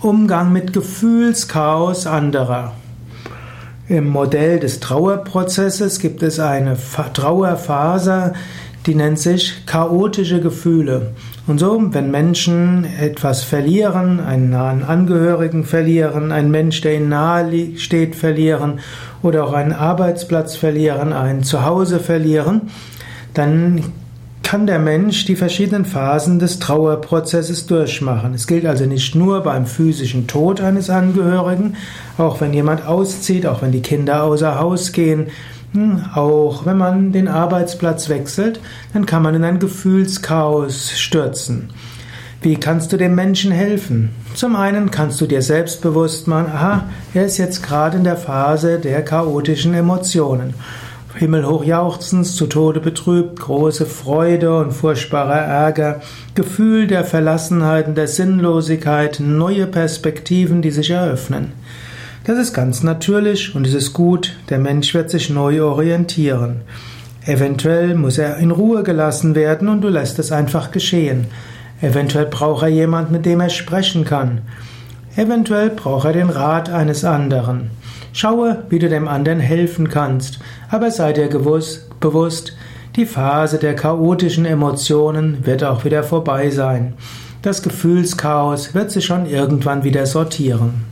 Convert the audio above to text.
Umgang mit Gefühlschaos anderer. Im Modell des Trauerprozesses gibt es eine Trauerphase, die nennt sich chaotische Gefühle. Und so, wenn Menschen etwas verlieren, einen nahen Angehörigen verlieren, einen Mensch, der ihnen nahe steht, verlieren oder auch einen Arbeitsplatz verlieren, ein Zuhause verlieren, dann kann der Mensch die verschiedenen Phasen des Trauerprozesses durchmachen. Es gilt also nicht nur beim physischen Tod eines Angehörigen, auch wenn jemand auszieht, auch wenn die Kinder außer Haus gehen, hm, auch wenn man den Arbeitsplatz wechselt, dann kann man in ein Gefühlschaos stürzen. Wie kannst du dem Menschen helfen? Zum einen kannst du dir selbstbewusst machen, aha, er ist jetzt gerade in der Phase der chaotischen Emotionen himmelhoch jauchzens, zu Tode betrübt, große Freude und furchtbarer Ärger, Gefühl der Verlassenheit und der Sinnlosigkeit, neue Perspektiven, die sich eröffnen. Das ist ganz natürlich und es ist gut, der Mensch wird sich neu orientieren. Eventuell muss er in Ruhe gelassen werden und du lässt es einfach geschehen. Eventuell braucht er jemand, mit dem er sprechen kann. Eventuell braucht er den Rat eines anderen. Schaue, wie du dem anderen helfen kannst, aber sei dir gewusst, bewusst, die Phase der chaotischen Emotionen wird auch wieder vorbei sein. Das Gefühlschaos wird sich schon irgendwann wieder sortieren.